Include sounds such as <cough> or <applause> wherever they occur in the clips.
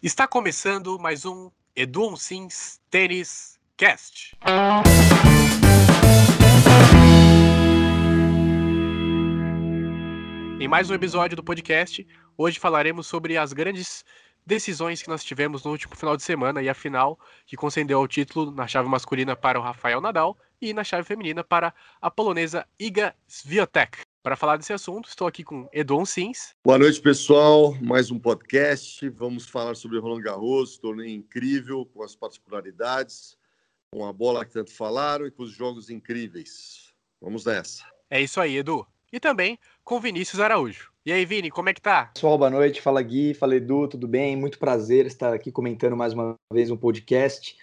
Está começando mais um Edu Sims Tênis Cast. Em mais um episódio do podcast, hoje falaremos sobre as grandes decisões que nós tivemos no último final de semana e a final que concedeu o título na chave masculina para o Rafael Nadal e na chave feminina para a polonesa Iga Swiatek. Para falar desse assunto, estou aqui com Edon Sims. Boa noite, pessoal. Mais um podcast. Vamos falar sobre Roland Garros, torneio incrível, com as particularidades, com a bola que tanto falaram e com os jogos incríveis. Vamos nessa. É isso aí, Edu. E também com Vinícius Araújo. E aí, Vini, como é que tá? Pessoal, boa noite. Fala Gui, fala Edu, tudo bem? Muito prazer estar aqui comentando mais uma vez um podcast.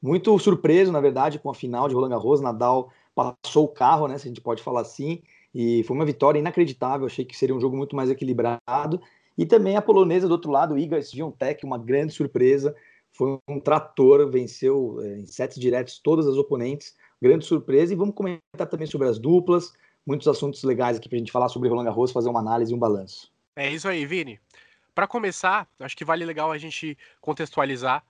Muito surpreso, na verdade, com a final de Roland Garros. Nadal passou o carro, né? Se a gente pode falar assim. E foi uma vitória inacreditável. Achei que seria um jogo muito mais equilibrado. E também a polonesa do outro lado, Iga Swiatek, uma grande surpresa. Foi um trator, venceu é, em sets diretos todas as oponentes. Grande surpresa. E vamos comentar também sobre as duplas. Muitos assuntos legais aqui para a gente falar sobre Roland Garros, fazer uma análise e um balanço. É isso aí, Vini. Para começar, acho que vale legal a gente contextualizar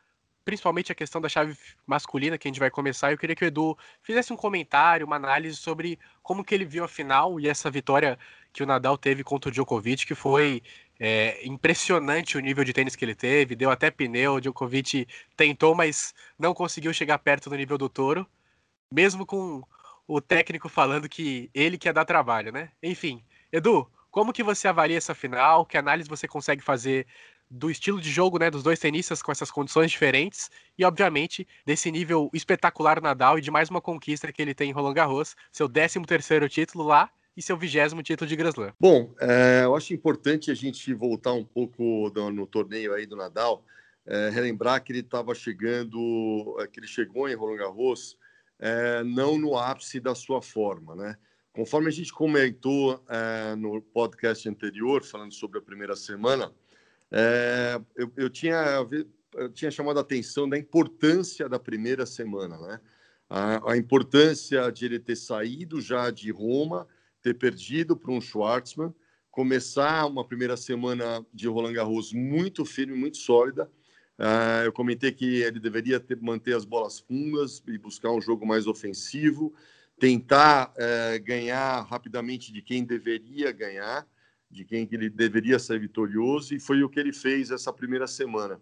principalmente a questão da chave masculina que a gente vai começar. Eu queria que o Edu fizesse um comentário, uma análise sobre como que ele viu a final e essa vitória que o Nadal teve contra o Djokovic, que foi é, impressionante o nível de tênis que ele teve, deu até pneu, o Djokovic tentou, mas não conseguiu chegar perto do nível do Toro, mesmo com o técnico falando que ele quer dar trabalho, né? Enfim, Edu, como que você avalia essa final? Que análise você consegue fazer do estilo de jogo né, dos dois tenistas com essas condições diferentes e, obviamente, desse nível espetacular Nadal e de mais uma conquista que ele tem em Roland Garros, seu 13º título lá e seu vigésimo título de Grand Slam. Bom, é, eu acho importante a gente voltar um pouco no, no torneio aí do Nadal, é, relembrar que ele estava chegando, é, que ele chegou em Roland Garros é, não no ápice da sua forma, né? Conforme a gente comentou é, no podcast anterior, falando sobre a primeira semana, é, eu, eu, tinha, eu tinha chamado a atenção da importância da primeira semana, né? A, a importância de ele ter saído já de Roma, ter perdido para um Schwartzman, começar uma primeira semana de Roland Garros muito firme, muito sólida. Uh, eu comentei que ele deveria ter, manter as bolas fundas e buscar um jogo mais ofensivo, tentar uh, ganhar rapidamente de quem deveria ganhar de quem ele deveria ser vitorioso, e foi o que ele fez essa primeira semana.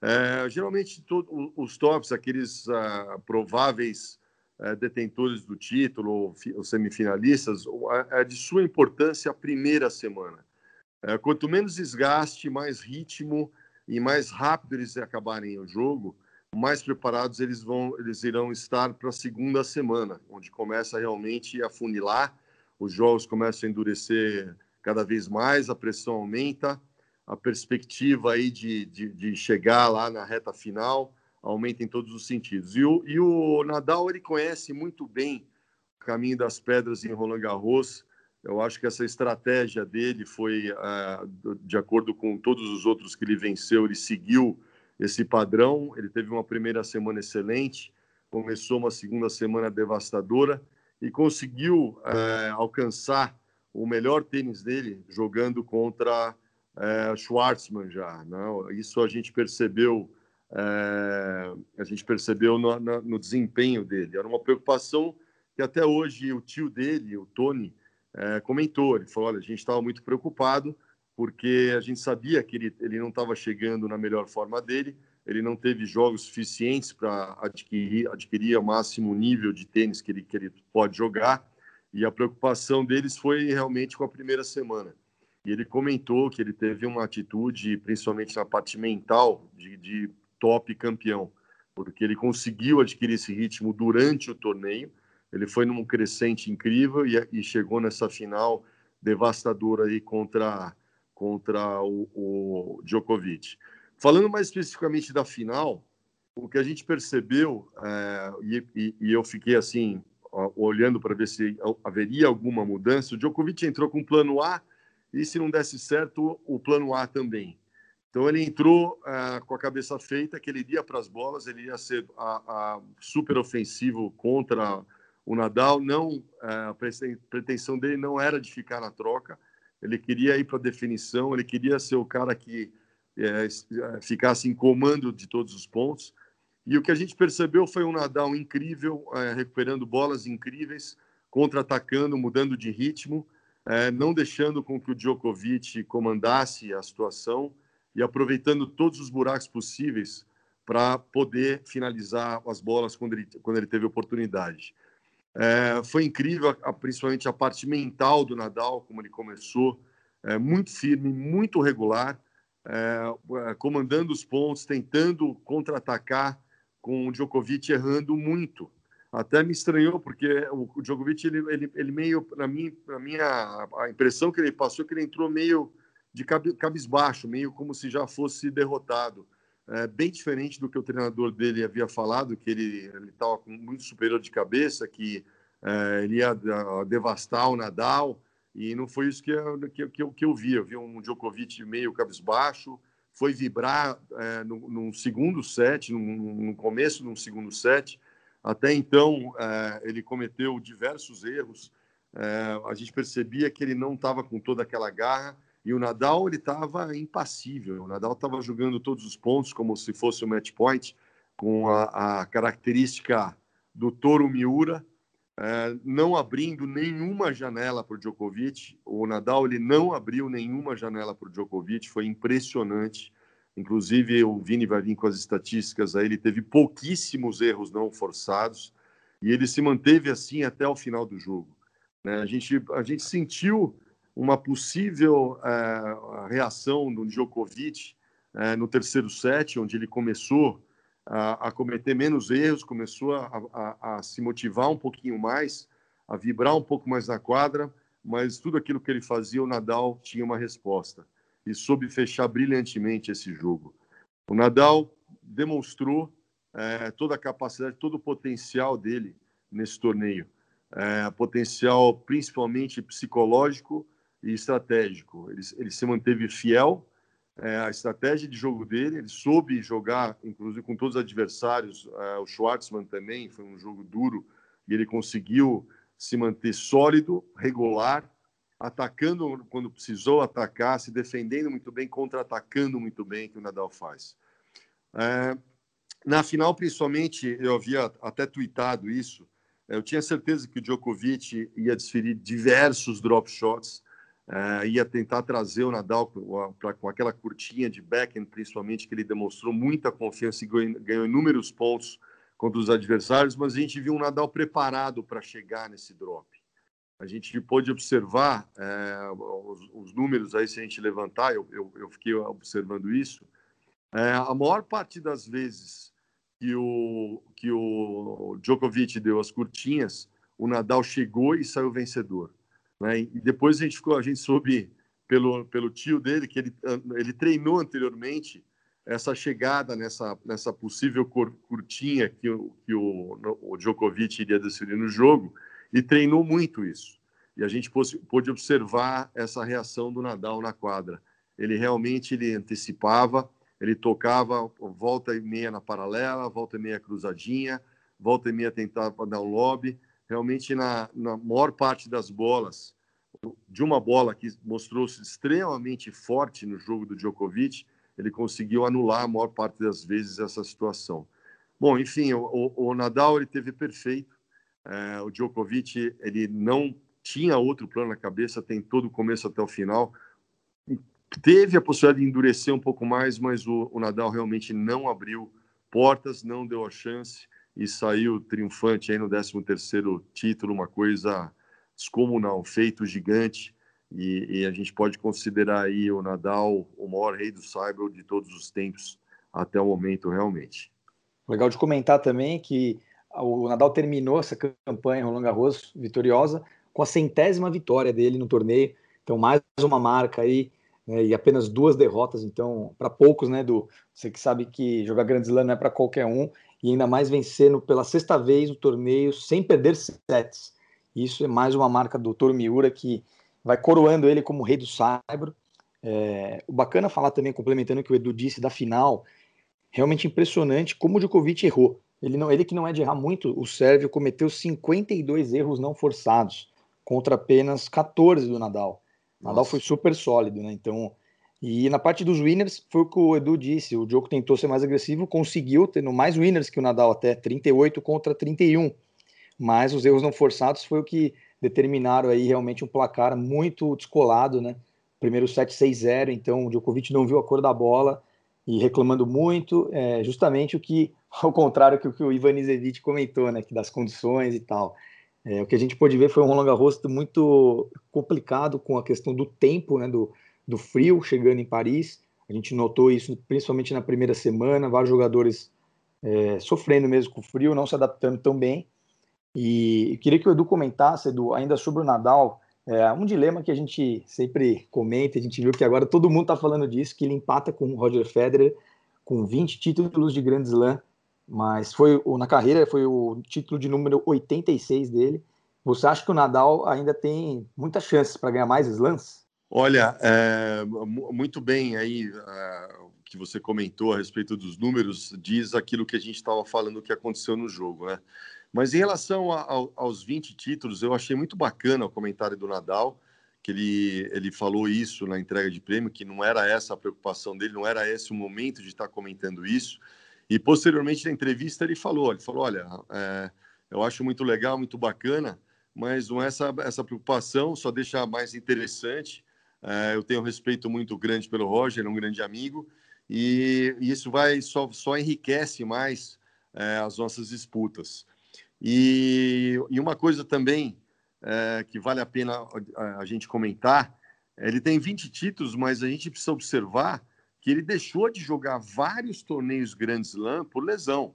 É, geralmente, todo, os tops, aqueles uh, prováveis uh, detentores do título, os semifinalistas, é de sua importância a primeira semana. É, quanto menos desgaste, mais ritmo e mais rápido eles acabarem o jogo, mais preparados eles vão, eles irão estar para a segunda semana, onde começa realmente a funilar, os jogos começam a endurecer cada vez mais, a pressão aumenta, a perspectiva aí de, de, de chegar lá na reta final aumenta em todos os sentidos. E o, e o Nadal, ele conhece muito bem o caminho das pedras em Roland Garros, eu acho que essa estratégia dele foi, uh, de acordo com todos os outros que ele venceu, ele seguiu esse padrão. Ele teve uma primeira semana excelente, começou uma segunda semana devastadora e conseguiu uh, alcançar o melhor tênis dele jogando contra é, Schwartzman já. Não? Né? Isso a gente percebeu, é, a gente percebeu no, no, desempenho dele. Era uma preocupação que até hoje o tio dele, o Tony, é, comentou. Ele falou: olha, a gente estava muito preocupado porque a gente sabia que ele, ele não estava chegando na melhor forma dele. Ele não teve jogos suficientes para adquirir, adquirir o máximo nível de tênis que ele, que ele pode jogar. E a preocupação deles foi realmente com a primeira semana. E ele comentou que ele teve uma atitude, principalmente na parte mental, de, de top campeão, porque ele conseguiu adquirir esse ritmo durante o torneio. Ele foi num crescente incrível e, e chegou nessa final devastadora aí contra, contra o, o Djokovic. Falando mais especificamente da final, o que a gente percebeu, é, e, e, eu fiquei assim olhando para ver se haveria alguma mudança. O Djokovic entrou com o plano A e, se não desse certo, o plano A também. Então, ele entrou uh, com a cabeça feita que ele iria para as bolas, ele ia ser a, a super ofensivo contra o Nadal. Não, uh, a pretensão dele não era de ficar na troca, ele queria ir para a definição, ele queria ser o cara que é, ficasse em comando de todos os pontos. E o que a gente percebeu foi um Nadal incrível, é, recuperando bolas incríveis, contra-atacando, mudando de ritmo, é, não deixando com que o Djokovic comandasse a situação e aproveitando todos os buracos possíveis para poder finalizar as bolas quando ele, quando ele teve oportunidade. É, foi incrível, principalmente a parte mental do Nadal, como ele começou, é, muito firme, muito regular, é, é comandando os pontos, tentando contra-atacar, com o Djokovic errando muito. Até me estranhou, porque o Djokovic, ele, ele, ele meio, mim, para minha a impressão que ele passou é que ele entrou meio de cabisbaixo, meio como se já fosse derrotado. É, bem diferente do que o treinador dele havia falado, que ele estava muito superior de cabeça, que é, ele ia devastar o Nadal, e não foi isso que eu, que, que, eu, que eu vi. Eu vi um Djokovic meio cabisbaixo, foi vibrar é, no, no, segundo set, no, começo do segundo set. Até então, é, ele cometeu diversos erros. É, a gente percebia que ele não estava com toda aquela garra e o Nadal ele estava impassível. O Nadal estava jogando todos os pontos como se fosse o match point, com a, a característica do Toro Miura, é, não abrindo nenhuma janela para o Djokovic. O Nadal ele não abriu nenhuma janela para o Djokovic, foi impressionante. Inclusive, o Vini vai vir com as estatísticas aí, ele teve pouquíssimos erros não forçados e ele se manteve assim até o final do jogo. Né? A, gente, a gente sentiu uma possível é, reação do Djokovic é, no terceiro set, onde ele começou a, a cometer menos erros, começou a, a, a, se motivar um pouquinho mais, a vibrar um pouco mais na quadra, mas tudo aquilo que ele fazia, o Nadal tinha uma resposta e soube fechar brilhantemente esse jogo. O Nadal demonstrou é, toda a capacidade, todo o potencial dele nesse torneio, é, potencial principalmente psicológico e estratégico. Ele, ele se manteve fiel é, a estratégia de jogo dele, ele soube jogar, inclusive com todos os adversários. É, o Schwartzman também foi um jogo duro e ele conseguiu se manter sólido, regular, atacando quando precisou atacar, se defendendo muito bem, contra-atacando muito bem, que o Nadal faz. É, na final, principalmente, eu havia até tweetado isso. Eu tinha certeza que o Djokovic ia desferir diversos drop shots Uh, ia tentar trazer o Nadal pra, com aquela curtinha de backhand, principalmente, que ele demonstrou muita confiança e ganhou, ganhou inúmeros pontos contra os adversários, mas a gente viu um Nadal preparado para chegar nesse drop. A gente pôde observar é, os, os, números aí, se a gente levantar, eu, eu, eu fiquei observando isso. É, a maior parte das vezes que o, que o Djokovic deu as curtinhas, o Nadal chegou e saiu vencedor. Né? E depois a gente ficou, a gente soube pelo, pelo tio dele que ele, ele treinou anteriormente essa chegada nessa, nessa possível curtinha que, o, que o, o Djokovic iria decidir no jogo e treinou muito isso. E a gente pôde, pôde observar essa reação do Nadal na quadra. Ele realmente ele antecipava, ele tocava volta e meia na paralela, volta e meia cruzadinha, volta e meia tentava dar um lobby realmente na, na maior parte das bolas, de uma bola que mostrou-se extremamente forte no jogo do Djokovic, ele conseguiu anular a maior parte das vezes essa situação. Bom, enfim, o, o Nadal ele teve perfeito. É, o Djokovic ele não tinha outro plano na cabeça, tem todo o começo até o final. Teve a possibilidade de endurecer um pouco mais, mas o, o Nadal realmente não abriu portas, não deu a chance e saiu triunfante aí no 13º título, uma coisa descomunal, feito gigante, e, e, a gente pode considerar aí o Nadal o maior rei do Cyber de todos os tempos até o momento, realmente. Legal de comentar também que o Nadal terminou essa campanha Roland Garros vitoriosa com a centésima vitória dele no torneio, então mais uma marca aí né, e apenas duas derrotas, então para poucos, né, do você que sabe que jogar Grand Slam não é para qualquer um e ainda mais vencendo pela sexta vez o torneio sem perder sets. Isso é mais uma marca do Toro Miura que vai coroando ele como rei do saibro. É, o bacana falar também, complementando o que o Edu disse da final, realmente impressionante como o Djokovic errou. Ele, não, ele que não é de errar muito, o Sérvio cometeu 52 erros não forçados contra apenas 14 do Nadal. O Nadal foi super sólido, né? Então, E na parte dos winners, foi o que o Edu disse, o Djoko tentou ser mais agressivo, conseguiu, tendo mais winners que o Nadal, até 38 contra 31. Mas os erros não forçados foi o que determinaram aí realmente um placar muito descolado, né? Primeiro set 6-0, então o Djokovic não viu a cor da bola e reclamando muito, é, justamente o que, <laughs> ao contrário que o que o Ivan Izevich comentou, né? Que das condições e tal. É, o que a gente pôde ver foi um Roland Garros muito complicado com a questão do tempo, né? Do, do frio chegando em Paris. A gente notou isso principalmente na primeira semana, vários jogadores é, sofrendo mesmo com o frio, não se adaptando tão bem. E queria que o Edu comentasse, Edu, ainda sobre o Nadal, é um dilema que a gente sempre comenta, a gente viu que agora todo mundo está falando disso, que ele empata com o Roger Federer com 20 títulos de Grand Slam, mas foi na carreira foi o título de número 86 dele. Você acha que o Nadal ainda tem muitas chances para ganhar mais slams? Olha, é, muito bem aí é, que você comentou a respeito dos números, diz aquilo que a gente estava falando que aconteceu no jogo, né? Mas em relação a, a, aos 20 títulos, eu achei muito bacana o comentário do Nadal, que ele, ele falou isso na entrega de prêmio, que não era essa a preocupação dele, não era esse o momento de estar comentando isso. E posteriormente na entrevista ele falou, ele falou, olha, é, eu acho muito legal, muito bacana, mas não é essa, essa preocupação, só deixa mais interessante é, eu tenho um respeito muito grande pelo Roger, é um grande amigo, e, e isso vai só, só enriquece mais é, as nossas disputas. E, e uma coisa também é, que vale a pena a, a gente comentar, ele tem 20 títulos, mas a gente precisa observar que ele deixou de jogar vários torneios Grand Slam por lesão.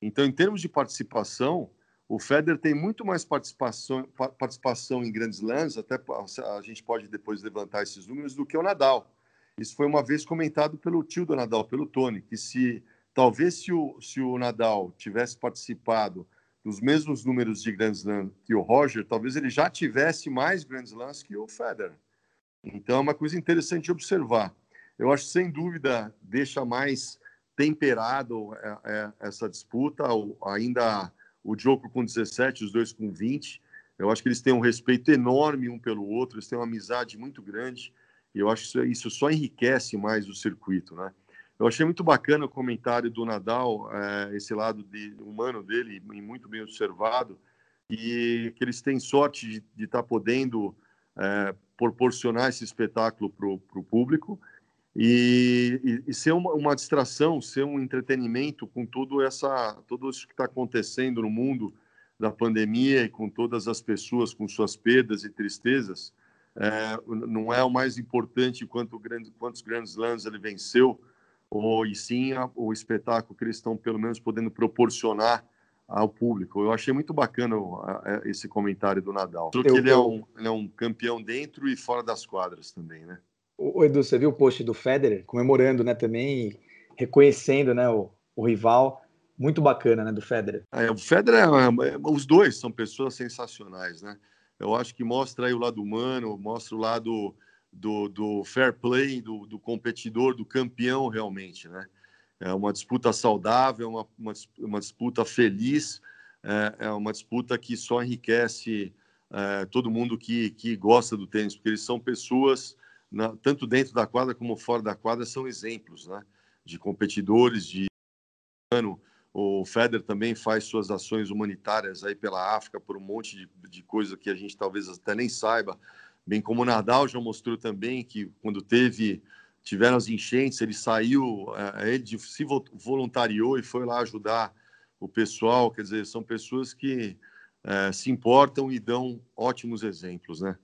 Então, em termos de participação, o Federer tem muito mais participação, participação em grandes lãs, até a gente pode depois levantar esses números, do que o Nadal. Isso foi uma vez comentado pelo tio do Nadal, pelo Tony, que se talvez se o, se o Nadal tivesse participado dos mesmos números de Grand Slam que o Roger, talvez ele já tivesse mais Grand Slams que o Federer. Então é uma coisa interessante de observar. Eu acho sem dúvida deixa mais temperado é, é, essa disputa, ainda o Djoko com 17, os dois com 20. Eu acho que eles têm um respeito enorme um pelo outro, eles têm uma amizade muito grande, e eu acho que isso, só enriquece mais o circuito, né? Eu achei muito bacana o comentário do Nadal, é, esse lado de, humano dele, muito bem observado, e que eles têm sorte de estar tá podendo é, proporcionar esse espetáculo para o público e, e, e ser uma, uma, distração, ser um entretenimento com tudo essa, tudo isso que está acontecendo no mundo da pandemia e com todas as pessoas com suas perdas e tristezas, é, não é o mais importante quanto grande, quantos grandes lãs ele venceu, ou e sim a, o espetáculo que eles estão pelo menos podendo proporcionar ao público. Eu achei muito bacana esse comentário do Nadal. Porque ele, é um, ele é um campeão dentro e fora das quadras também, né? O Edu, você viu o post do Federer comemorando, né, também, reconhecendo, né, o, o rival. Muito bacana, né, do Federer. É, o Federer, é, é, os dois são pessoas sensacionais, né? Eu acho que mostra aí o lado humano, mostra o lado do, do fair play, do, do competidor, do campeão realmente, né? É uma disputa saudável, uma, uma, uma disputa feliz, é, é, uma disputa que só enriquece é, todo mundo que, que gosta do tênis, porque eles são pessoas na, tanto dentro da quadra como fora da quadra, são exemplos né, de competidores, de o Feder também faz suas ações humanitárias aí pela África por um monte de, de coisa que a gente talvez até nem saiba, bem como o Nadal já mostrou também que quando teve tiveram as enchentes, ele saiu, é, ele se voluntariou e foi lá ajudar o pessoal, quer dizer, são pessoas que é, se importam e dão ótimos exemplos, né?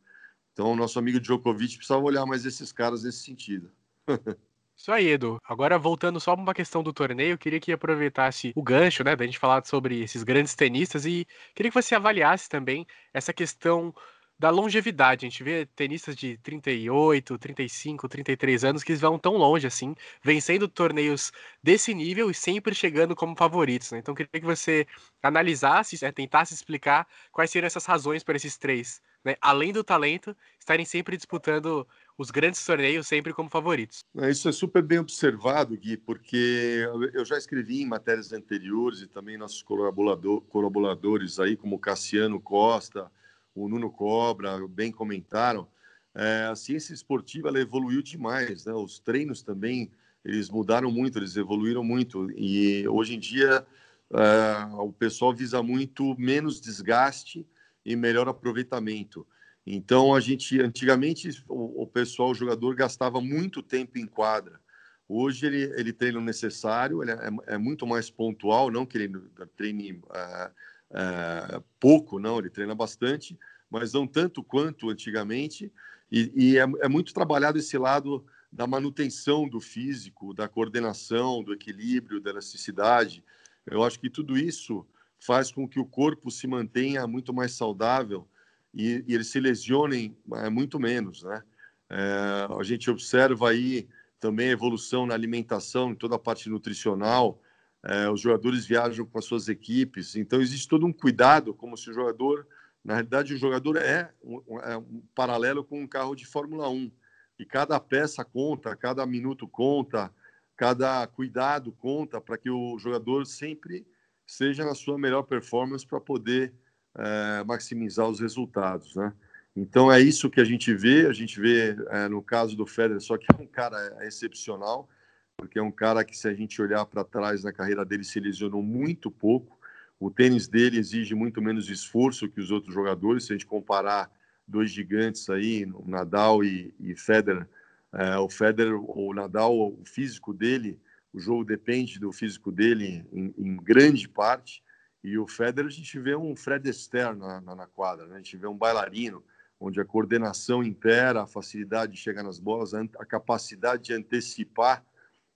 Então, o nosso amigo Djokovic precisava olhar mais esses caras nesse sentido. <laughs> Isso aí, Edu. Agora, voltando só para uma questão do torneio, eu queria que aproveitasse o gancho, né, da gente falar sobre esses grandes tenistas e queria que você avaliasse também essa questão da longevidade. A gente vê tenistas de 38, 35, 33 anos que vão tão longe assim, vencendo torneios desse nível e sempre chegando como favoritos. Né? Então, queria que você analisasse, né, tentasse explicar quais seriam essas razões para esses três, né, além do talento, estarem sempre disputando os grandes torneios sempre como favoritos. Isso é super bem observado, Gui, porque eu já escrevi em matérias anteriores e também nossos colaborador, colaboradores aí, como Cassiano Costa, o Nuno Cobra, bem comentaram, é, a ciência esportiva ela evoluiu demais, né? Os treinos também eles mudaram muito, eles evoluíram muito e hoje em dia é, o pessoal visa muito menos desgaste e melhor aproveitamento. Então a gente antigamente o, o pessoal, o jogador gastava muito tempo em quadra. Hoje ele, ele treina o necessário, ele é, é muito mais pontual, não que ele treine é, é, pouco, não, ele treina bastante, mas não tanto quanto antigamente. E, e é, é, muito trabalhado esse lado da manutenção do físico, da coordenação, do equilíbrio, da elasticidade. Eu acho que tudo isso faz com que o corpo se mantenha muito mais saudável e, e eles se lesionem é, muito menos, né? É, a gente observa aí também a evolução na alimentação, em toda a parte nutricional. É, os jogadores viajam com as suas equipes, então existe todo um cuidado, como se o jogador na realidade, o jogador é um, é um paralelo com um carro de Fórmula 1. E cada peça conta, cada minuto conta, cada cuidado conta para que o jogador sempre seja na sua melhor performance para poder é, maximizar os resultados, né? Então é isso que a gente vê. A gente vê é, no caso do Federer, só que é um cara excepcional, porque é um cara que, se a gente olhar para trás na carreira dele, se lesionou muito pouco. O tênis dele exige muito menos esforço que os outros jogadores. Se a gente comparar dois gigantes aí, Nadal e, e Federer, é, o Federer, o Nadal, o físico dele, o jogo depende do físico dele em, em grande parte. E o Federer, a gente vê um Fred Astaire na, na, na quadra, né? a gente vê um bailarino, onde a coordenação impera, a facilidade de chegar nas bolas, a capacidade de antecipar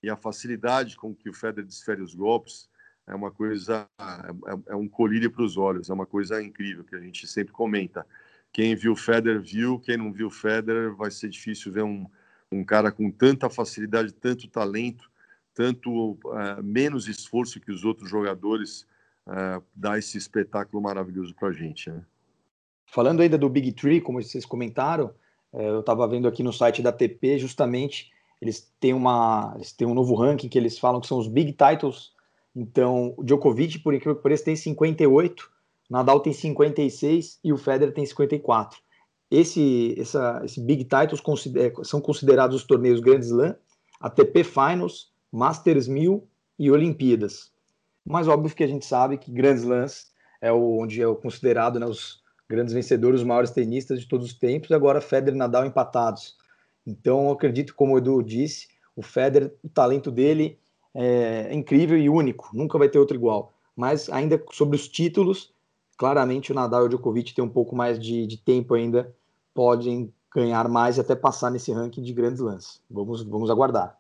e a facilidade com que o Federer desfere os golpes é uma coisa, é, é um colírio para os olhos, é uma coisa incrível que a gente sempre comenta. Quem viu Federer viu, quem não viu Federer vai ser difícil ver um, um cara com tanta facilidade, tanto talento, tanto uh, menos esforço que os outros jogadores uh, dá esse espetáculo maravilhoso para a gente. Né? Falando ainda do Big Tree, como vocês comentaram, uh, eu estava vendo aqui no site da TP, justamente eles têm uma, eles têm um novo ranking que eles falam que são os Big Titles então, o Djokovic, por incrível que pareça, tem 58, Nadal tem 56 e o Federer tem 54. Esse, essa, esse Big Titles consider, são considerados os torneios Grand Slam, ATP Finals, Masters 1000 e Olimpíadas. Mas óbvio que a gente sabe que Grand Slams é onde é considerado né, os grandes vencedores, os maiores tenistas de todos os tempos, e agora Federer e Nadal empatados. Então, eu acredito, como o Edu disse, o Federer, o talento dele é, incrível e único, nunca vai ter outro igual. Mas ainda sobre os títulos, claramente o Nadal e o Djokovic têm um pouco mais de, de tempo ainda, podem ganhar mais e até passar nesse ranking de grandes lances. Vamos, vamos aguardar.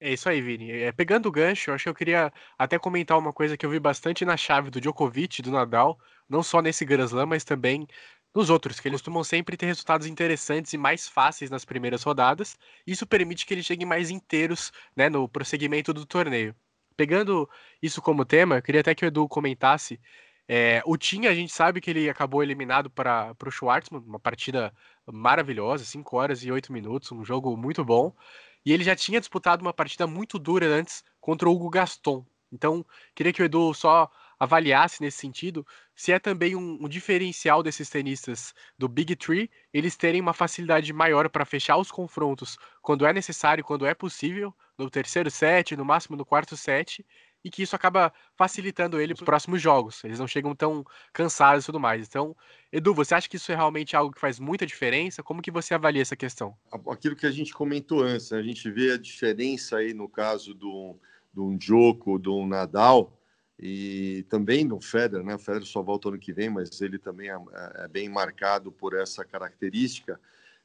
É isso aí, Vini. É, pegando o gancho, eu acho que eu queria até comentar uma coisa que eu vi bastante na chave do Djokovic, do Nadal, não só nesse Grand Slam, mas também nos outros, que eles costumam sempre ter resultados interessantes e mais fáceis nas primeiras rodadas. Isso permite que eles cheguem mais inteiros né, no prosseguimento do torneio. Pegando isso como tema, eu queria até que o Edu comentasse. É, o Tim, a gente sabe que ele acabou eliminado para o Schwartzman, uma partida maravilhosa, 5 horas e 8 minutos, um jogo muito bom. E ele já tinha disputado uma partida muito dura antes contra o Hugo Gaston. Então, queria que o Edu só avaliasse nesse sentido se é também um, um, diferencial desses tenistas do Big Three eles terem uma facilidade maior para fechar os confrontos quando é necessário, quando é possível, no terceiro set, no máximo no quarto set, e que isso acaba facilitando ele para os próximos jogos. Eles não chegam tão cansados e tudo mais. Então, Edu, você acha que isso é realmente algo que faz muita diferença? Como que você avalia essa questão? Aquilo que a gente comentou antes, né? a gente vê a diferença aí no caso do, do Djoko, do Nadal, e também no Federer, né? O Federer só volta ano que vem, mas ele também é, é bem marcado por essa característica.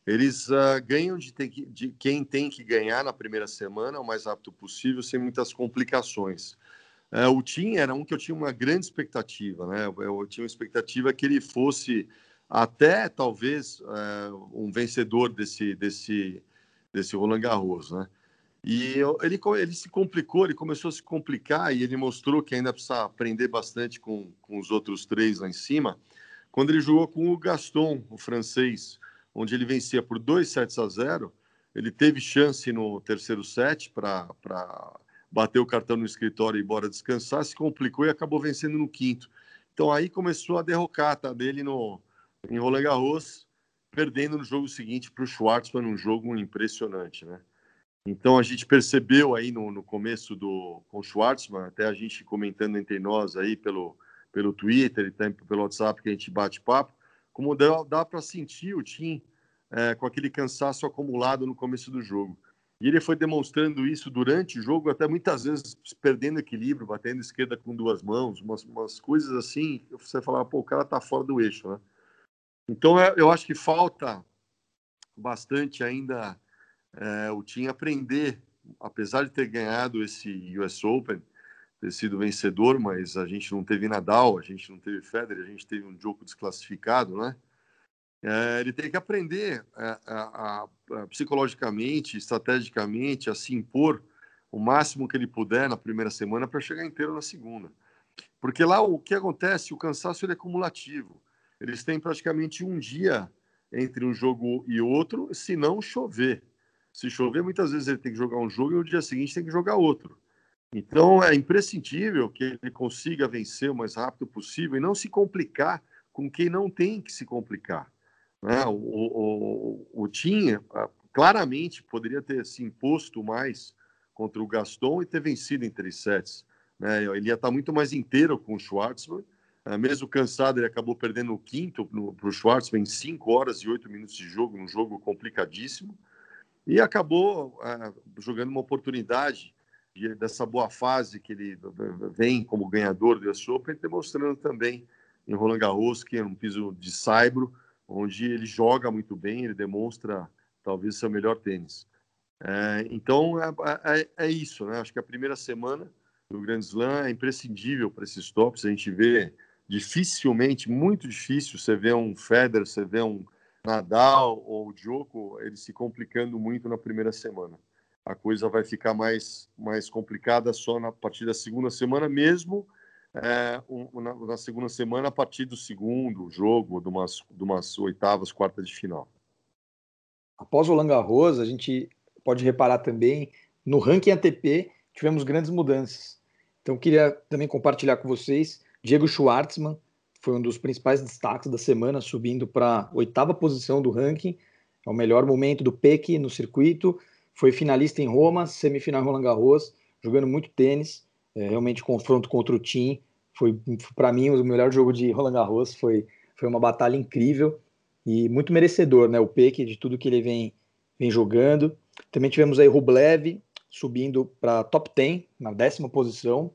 Eles uh, ganham de, ter que, de, quem tem que ganhar na primeira semana o mais rápido possível, sem muitas complicações. Uh, o Tim era um que eu tinha uma grande expectativa, né? Eu, eu tinha uma expectativa que ele fosse até talvez uh, um vencedor desse desse desse Roland Garros, né? E ele, ele se complicou, ele começou a se complicar e ele mostrou que ainda precisa aprender bastante com, com os outros três lá em cima, quando ele jogou com o Gaston, o francês, onde ele vencia por 2 sets a 0. Ele teve chance no terceiro set para bater o cartão no escritório e ir embora descansar, se complicou e acabou vencendo no quinto. Então aí começou a derrocata dele no, em Roland Garros, perdendo no jogo seguinte para o Schwartzman num jogo impressionante, né? Então a gente percebeu aí no, no começo do com o Schwartzman, até a gente comentando entre nós aí pelo, pelo Twitter e também pelo WhatsApp que a gente bate papo, como dá, dá para sentir o Tim é, com aquele cansaço acumulado no começo do jogo. E ele foi demonstrando isso durante o jogo, até muitas vezes perdendo equilíbrio, batendo esquerda com duas mãos, umas, umas coisas assim, você falava, pô, o cara tá fora do eixo, né? Então é, eu acho que falta bastante ainda é, o Tim aprender, apesar de ter ganhado esse US Open, ter sido vencedor, mas a gente não teve Nadal, a gente não teve Federer, a gente teve um jogo desclassificado, né? É, ele tem que aprender é, a, a, a, psicologicamente, estrategicamente, a se impor o máximo que ele puder na primeira semana para chegar inteiro na segunda. Porque lá o que acontece, o cansaço ele é cumulativo. Eles têm praticamente um dia entre um jogo e outro, se não chover. Se chover, muitas vezes ele tem que jogar um jogo e no dia seguinte tem que jogar outro. Então é imprescindível que ele consiga vencer o mais rápido possível e não se complicar com quem não tem que se complicar. Né? O, o, o, Tinha claramente poderia ter se imposto mais contra o Gaston e ter vencido em três sets. Né? Ele ia estar muito mais inteiro com o Schwartzman. Uh, mesmo cansado, ele acabou perdendo o quinto para o Schwartzman em cinco horas e oito minutos de jogo, num jogo complicadíssimo. E acabou uh, jogando uma oportunidade de, dessa boa fase que ele vem como ganhador do US Open, demonstrando também em Roland Garros, que é um piso de saibro, onde ele joga muito bem, ele demonstra talvez seu melhor tênis. É, então é, é, é, isso, né? Acho que a primeira semana do Grand Slam é imprescindível para esses tops. A gente vê dificilmente, muito difícil, você vê um Federer, você vê um Nadal ou o Djoko, ele se complicando muito na primeira semana. A coisa vai ficar mais, mais complicada só na partir da segunda semana, mesmo é, um, na, na, segunda semana a partir do segundo jogo, de umas, de umas oitavas, quartas de final. Após o Langarros, a gente pode reparar também no ranking ATP tivemos grandes mudanças. Então queria também compartilhar com vocês Diego Schwartzman foi um dos principais destaques da semana, subindo para oitava posição do ranking. É o melhor momento do PEC no circuito. Foi finalista em Roma, semifinal em Roland Garros, jogando muito tênis. É, realmente confronto contra o Tim foi para mim o melhor jogo de Roland Garros foi foi uma batalha incrível e muito merecedor, né? O Peque de tudo que ele vem vem jogando. Também tivemos aí Rublev subindo para top 10 na décima posição.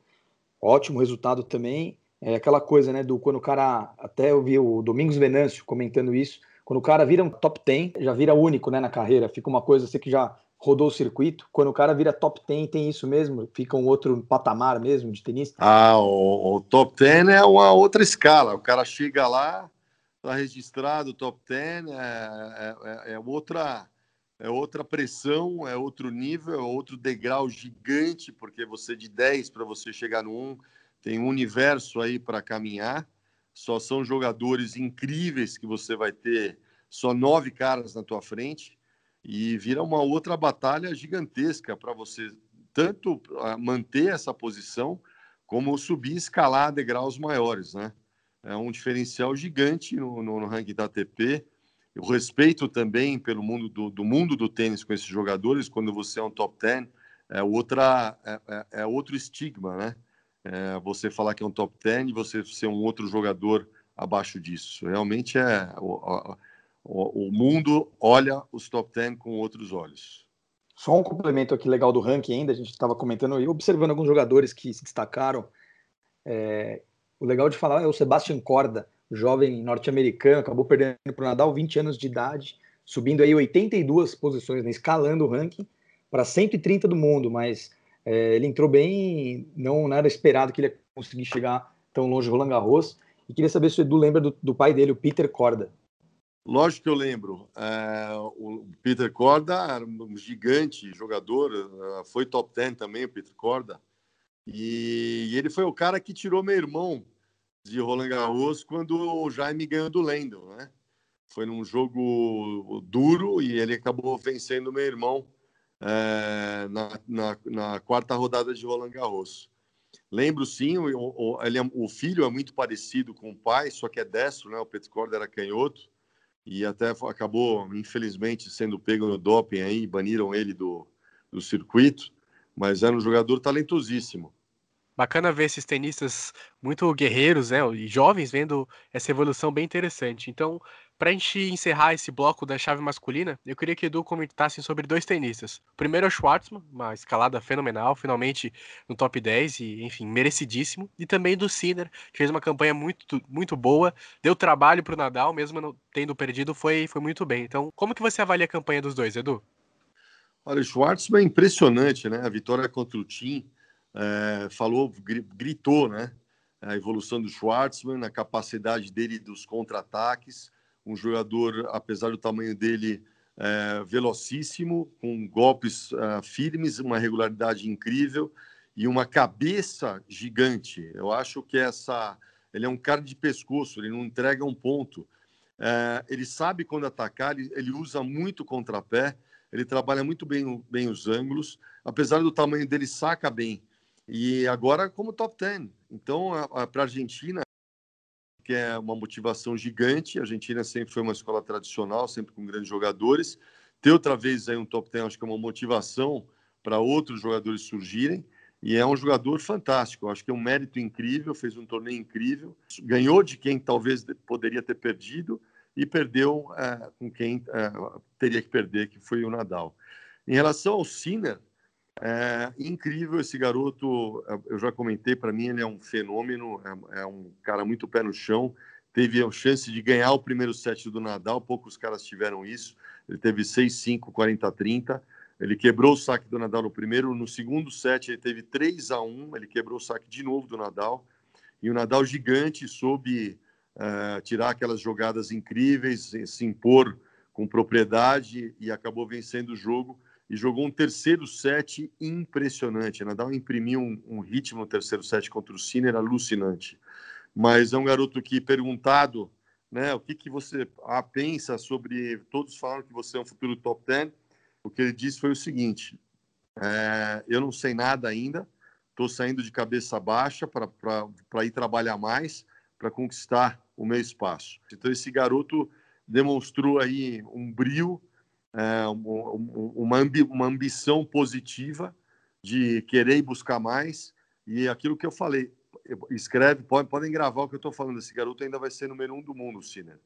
Ótimo resultado também. É aquela coisa, né, do quando o cara até eu vi o Domingos Venâncio comentando isso, quando o cara vira um top 10, já vira único, né, na carreira. Fica uma coisa assim que já rodou o circuito. Quando o cara vira top 10, tem isso mesmo? Fica um outro patamar mesmo de tenista? Ah, o, o top 10 é uma outra escala. O cara chega lá, está registrado top 10, é, é, é, é, outra. É outra pressão, é outro nível, é outro degrau gigante, porque você de 10 para você chegar no 1, tem um universo aí para caminhar. Só são jogadores incríveis que você vai ter, só nove caras na tua frente e vira uma outra batalha gigantesca para você tanto ah, manter essa posição como subir e escalar degraus maiores, né? É um diferencial gigante no, no, no ranking da ATP. O respeito também pelo mundo do, do, mundo do tênis com esses jogadores, quando você é um top 10, é, outra, é, é, é outro estigma, né? É, você falar que é um top 10 e você ser um outro jogador abaixo disso. Realmente é o, o mundo olha os top 10 com outros olhos. Só um complemento aqui legal do ranking ainda, a gente estava comentando e observando alguns jogadores que se destacaram. É, o legal de falar é o Sebastian Corda, jovem norte-americano, acabou perdendo para o Nadal 20 anos de idade, subindo aí 82 posições, né, escalando o ranking para 130 do mundo, mas é, ele entrou bem, não, não, era esperado que ele ia conseguir chegar tão longe Roland Garros. E queria saber se o Edu lembra do, do pai dele, o Peter Corda. Lógico que eu lembro. É, o Peter Corda era um gigante jogador, é, foi top 10 também, o Peter Corda. E, ele foi o cara que tirou meu irmão de Roland Garros quando o Jaime ganhou do Lendl, né? Foi num jogo duro e ele acabou vencendo meu irmão é, na, na, na, quarta rodada de Roland Garros. Lembro sim, o, o, ele é, o filho é muito parecido com o pai, só que é destro, né? O Peter Corda era canhoto e até acabou, infelizmente, sendo pego no doping aí, baniram ele do, do circuito, mas era um jogador talentosíssimo. Bacana ver esses tenistas muito guerreiros, né, e jovens vendo essa evolução bem interessante. Então, para a gente encerrar esse bloco da chave masculina, eu queria que Edu comentasse sobre dois tenistas. O primeiro é o Schwartzman, uma escalada fenomenal, finalmente no top 10 e, enfim, merecidíssimo. E também do Sinner, que fez uma campanha muito, muito boa, deu trabalho para o Nadal, mesmo tendo perdido, foi, foi muito bem. Então, como que você avalia a campanha dos dois, Edu? Olha, o Schwartzman é impressionante, né? A vitória contra o Tim é, falou, gritou, né? A evolução do Schwartzman, a capacidade dele dos contra-ataques um jogador, apesar do tamanho dele, é, velocíssimo, com golpes é, firmes, uma regularidade incrível e uma cabeça gigante. Eu acho que essa, ele é um cara de pescoço, ele não entrega um ponto. É, ele sabe quando atacar, ele, ele usa muito contrapé, ele trabalha muito bem, bem os ângulos, apesar do tamanho dele, saca bem. E agora como top 10. Então, para a Argentina, que é uma motivação gigante. A Argentina sempre foi uma escola tradicional, sempre com grandes jogadores. Ter outra vez aí um top 10, acho que é uma motivação para outros jogadores surgirem. E é um jogador fantástico, acho que é um mérito incrível, fez um torneio incrível, ganhou de quem talvez poderia ter perdido e perdeu é, com quem é, teria que perder, que foi o Nadal. Em relação ao Sinner, é incrível esse garoto. Eu já comentei, para mim ele é um fenômeno, é, é, um cara muito pé no chão. Teve a chance de ganhar o primeiro set do Nadal, poucos caras tiveram isso. Ele teve 6-5, 40-30. Ele quebrou o saque do Nadal no primeiro. No segundo set, ele teve 3 a 1 Ele quebrou o saque de novo do Nadal. E o Nadal gigante soube uh, tirar aquelas jogadas incríveis, se impor com propriedade e acabou vencendo o jogo e jogou um terceiro set impressionante. Nadal imprimiu um, um ritmo no terceiro set contra o Sinner alucinante. Mas é um garoto que, perguntado né, o que, que você ah, pensa sobre. Todos falam que você é um futuro top 10. O que ele disse foi o seguinte: é, eu não sei nada ainda, estou saindo de cabeça baixa para ir trabalhar mais, para conquistar o meu espaço. Então, esse garoto demonstrou aí um brilho é, uma, ambi, uma ambição positiva de querer buscar mais. E aquilo que eu falei, escreve, pode, podem gravar o que eu estou falando. Esse garoto ainda vai ser número um do mundo, Sinner.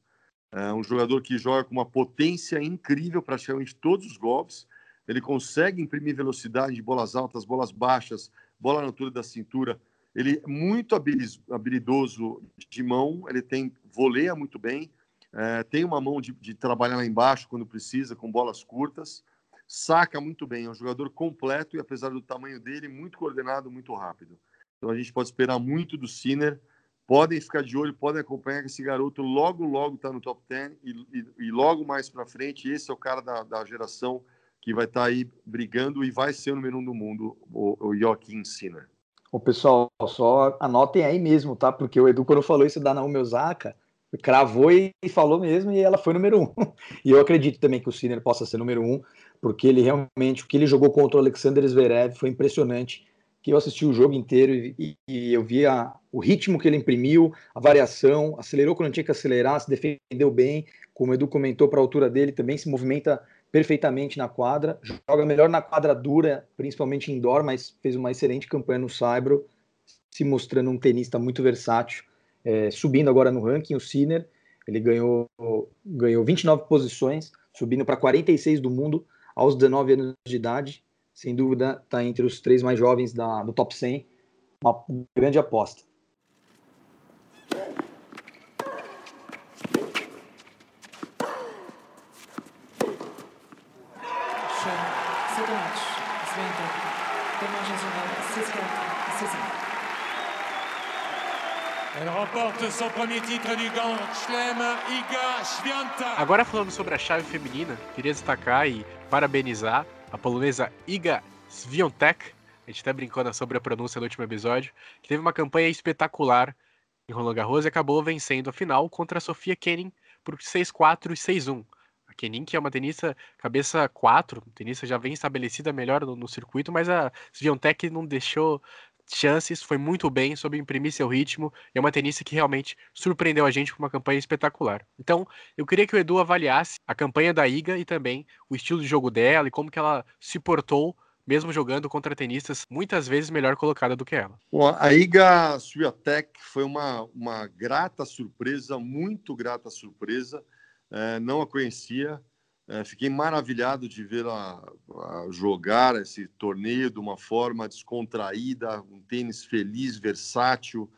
É um jogador que joga com uma potência incrível, praticamente todos os golpes. Ele consegue imprimir velocidade de bolas altas, bolas baixas, bola na altura da cintura. Ele é muito habilidoso de mão, ele tem voleia muito bem, é, tem uma mão de, de, trabalhar lá embaixo quando precisa, com bolas curtas, saca muito bem, é um jogador completo e, apesar do tamanho dele, muito coordenado, muito rápido. Então a gente pode esperar muito do Sinner. Podem ficar de olho, podem acompanhar que esse garoto logo, logo está no top 10 e, e, e logo mais para frente, esse é o cara da, da geração que vai estar tá aí brigando e vai ser o número um do mundo, o, o Joaquim Sinner. O pessoal, só anotem aí mesmo, tá? Porque o Edu, quando falou isso da Naomi Osaka, cravou e, falou mesmo, e ela foi número um. E eu acredito também que o Sinner possa ser número um, porque ele realmente, o que ele jogou contra o Alexander Zverev foi impressionante. Que eu assisti o jogo inteiro e, e eu vi a, o ritmo que ele imprimiu, a variação, acelerou quando tinha que acelerar, se defendeu bem, como o Edu comentou, para a altura dele, também se movimenta perfeitamente na quadra, joga melhor na quadra dura, principalmente indoor, mas fez uma excelente campanha no Saibro, se mostrando um tenista muito versátil é, subindo agora no ranking, o Sinner, ele ganhou, ganhou 29 posições, subindo para 46 do mundo aos 19 anos de idade. Sem dúvida, está entre os três mais jovens da, do top 100. Uma grande aposta. Agora falando sobre a chave feminina, queria destacar e parabenizar a polonesa Iga Swiatek, a gente até brincou sobre a pronúncia no último episódio, que teve uma campanha espetacular em Roland Garros e acabou vencendo a final contra a Sofia Kenin por 6-4 e 6-1. A Kenin, que é uma tenista cabeça 4, tenista já vem estabelecida melhor no, no circuito, mas a Swiatek não deixou chances, foi muito bem, soube imprimir seu ritmo, é uma tenista que realmente surpreendeu a gente com uma campanha espetacular. Então, eu queria que o Edu avaliasse a campanha da Iga e também o estilo de jogo dela e como que ela se portou mesmo jogando contra tenistas muitas vezes melhor colocada do que ela. Bom, a Iga Swiatek foi uma, uma grata surpresa, muito grata surpresa. É, não a conhecia, é, fiquei maravilhado de vê-la jogar esse torneio de uma forma descontraída, um tênis feliz, versátil.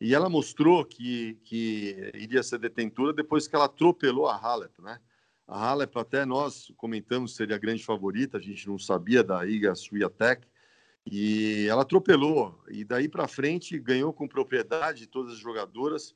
E ela mostrou que, que iria ser detentora depois que ela atropelou a Halep, né? A Halep, até nós comentamos, seria a grande favorita, a gente não sabia da Iga Swiatek, e ela atropelou. E daí para frente ganhou com propriedade todas as jogadoras,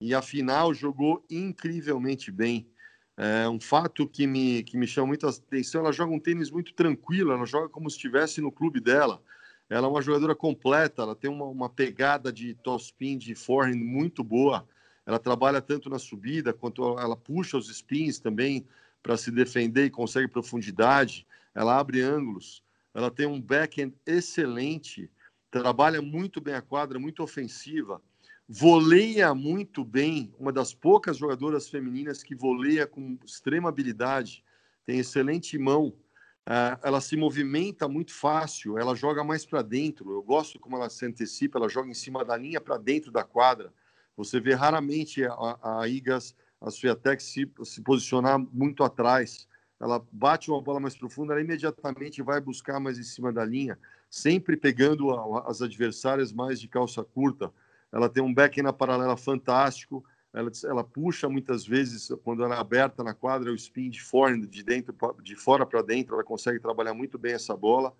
e a final jogou incrivelmente bem. É um fato que me, que me chama muita atenção, ela joga um tênis muito tranquilo, ela joga como se estivesse no clube dela. Ela é uma jogadora completa, ela tem uma, uma pegada de topspin, de forehand muito boa. Ela trabalha tanto na subida quanto ela puxa os spins também para se defender e consegue profundidade. Ela abre ângulos. Ela tem um backhand excelente, trabalha muito bem a quadra, muito ofensiva voleia muito bem, uma das poucas jogadoras femininas que voleia com extrema habilidade, tem excelente mão, uh, ela se movimenta muito fácil, ela joga mais para dentro. Eu gosto como ela se antecipa, ela joga em cima da linha para dentro da quadra. Você vê raramente a, a Igas, a Swiatek se, se posicionar muito atrás. Ela bate uma bola mais profunda, ela imediatamente vai buscar mais em cima da linha, sempre pegando as adversárias mais de calça curta ela tem um back na paralela fantástico, ela, ela puxa muitas vezes, quando ela é aberta na quadra, o spin de fora, de, dentro, de fora para dentro, ela consegue trabalhar muito bem essa bola,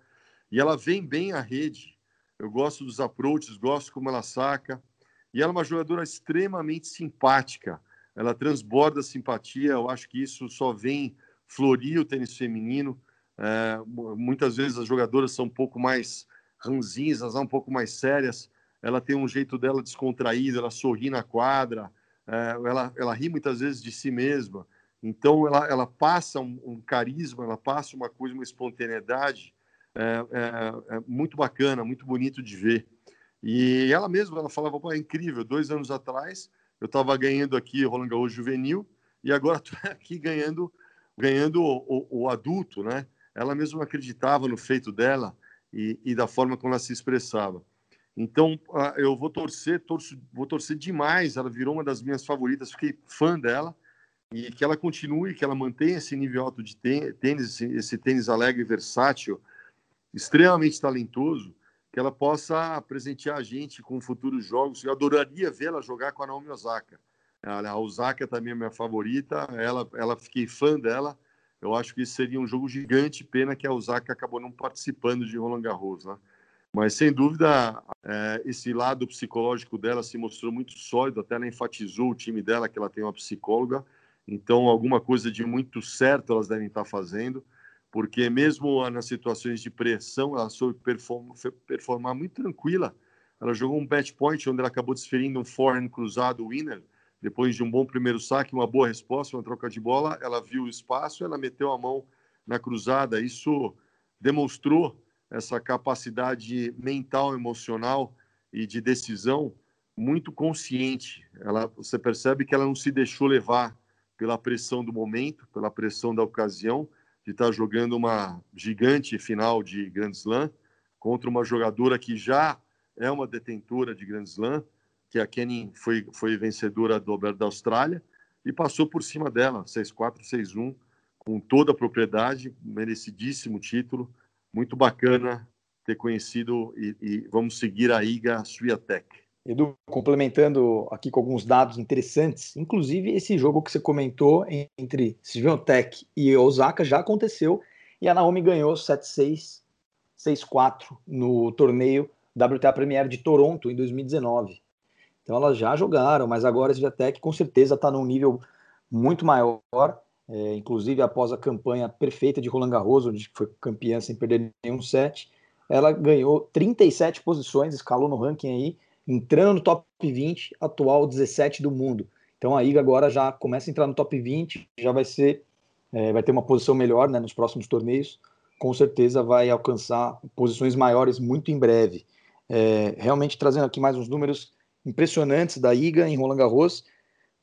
e ela vem bem à rede, eu gosto dos approaches, gosto como ela saca, e ela é uma jogadora extremamente simpática, ela transborda simpatia, eu acho que isso só vem florir o tênis feminino, é, muitas vezes as jogadoras são um pouco mais ranzinhas, um pouco mais sérias, ela tem um jeito dela descontraído, ela sorri na quadra, é, ela, ela ri muitas vezes de si mesma. Então, ela, ela passa um, um carisma, ela passa uma coisa, uma espontaneidade é, é, é, muito bacana, muito bonito de ver. E ela mesma, ela falava, é incrível, dois anos atrás eu estava ganhando aqui Roland Garros juvenil e agora <laughs> estou aqui ganhando, ganhando o, o, o, adulto, né? Ela mesma acreditava no feito dela e, e da forma como ela se expressava. Então, eu vou torcer, torço, vou torcer demais. Ela virou uma das minhas favoritas, fiquei fã dela. E que ela continue, que ela mantenha esse nível alto de tênis, esse tênis alegre e versátil, extremamente talentoso, que ela possa presentear a gente com futuros jogos. Eu adoraria vê-la jogar com a Naomi Osaka. A Osaka também é minha favorita, ela, ela fiquei fã dela. Eu acho que isso seria um jogo gigante, pena que a Osaka acabou não participando de Roland Garros, né? Mas, sem dúvida, é, esse lado psicológico dela se mostrou muito sólido, até ela enfatizou o time dela, que ela tem uma psicóloga, então alguma coisa de muito certo elas devem estar fazendo, porque mesmo nas situações de pressão, ela soube performar muito tranquila. Ela jogou um match point onde ela acabou desferindo um forehand cruzado winner, depois de um bom primeiro saque, uma boa resposta, uma troca de bola, ela viu o espaço, ela meteu a mão na cruzada. Isso demonstrou essa capacidade mental, emocional e de decisão muito consciente. Ela, você percebe que ela não se deixou levar pela pressão do momento, pela pressão da ocasião, de estar jogando uma gigante final de Grand Slam contra uma jogadora que já é uma detentora de Grand Slam, que a Kenny foi, foi vencedora do Aberto da Austrália e passou por cima dela, 6-4, 6-1, com toda a propriedade, merecidíssimo título muito bacana ter conhecido e, e vamos seguir a IGA Swiatek. Edu, complementando aqui com alguns dados interessantes, inclusive esse jogo que você comentou entre Swiatek e Osaka já aconteceu e a Naomi ganhou 7-6, 6-4 no torneio WTA Premier de Toronto em 2019. Então elas já jogaram, mas agora a com certeza está num nível muito maior é, inclusive após a campanha perfeita de Roland Garros, onde foi campeã sem perder nenhum set, ela ganhou 37 posições, escalou no ranking aí, entrando no top 20, atual 17 do mundo. Então a Iga agora já começa a entrar no top 20, já vai ser, é, vai ter uma posição melhor né, nos próximos torneios, com certeza vai alcançar posições maiores muito em breve. É, realmente trazendo aqui mais uns números impressionantes da Iga em Roland Garros.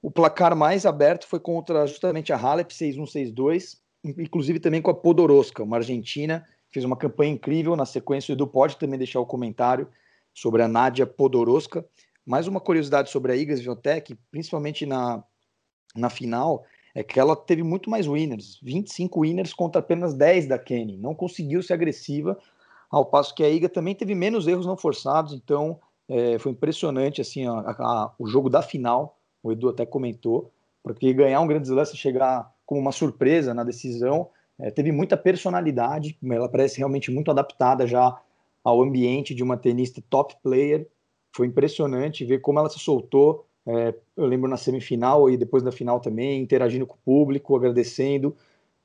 O placar mais aberto foi contra justamente a Halep 6-1-6-2, inclusive também com a Podoroska, uma argentina, fez uma campanha incrível. Na sequência, o Edu pode também deixar o comentário sobre a Nádia Podoroska. Mais uma curiosidade sobre a Iga Swiatek, principalmente na, na final, é que ela teve muito mais winners, 25 winners contra apenas 10 da Kenny. Não conseguiu ser agressiva, ao passo que a Iga também teve menos erros não forçados, então é, foi impressionante assim a, a, o jogo da final, o Edu até comentou, porque ganhar um grande slam, chegar como uma surpresa na decisão, é, teve muita personalidade, ela parece realmente muito adaptada já ao ambiente de uma tenista top player, foi impressionante ver como ela se soltou, é, eu lembro na semifinal e depois da final também, interagindo com o público, agradecendo.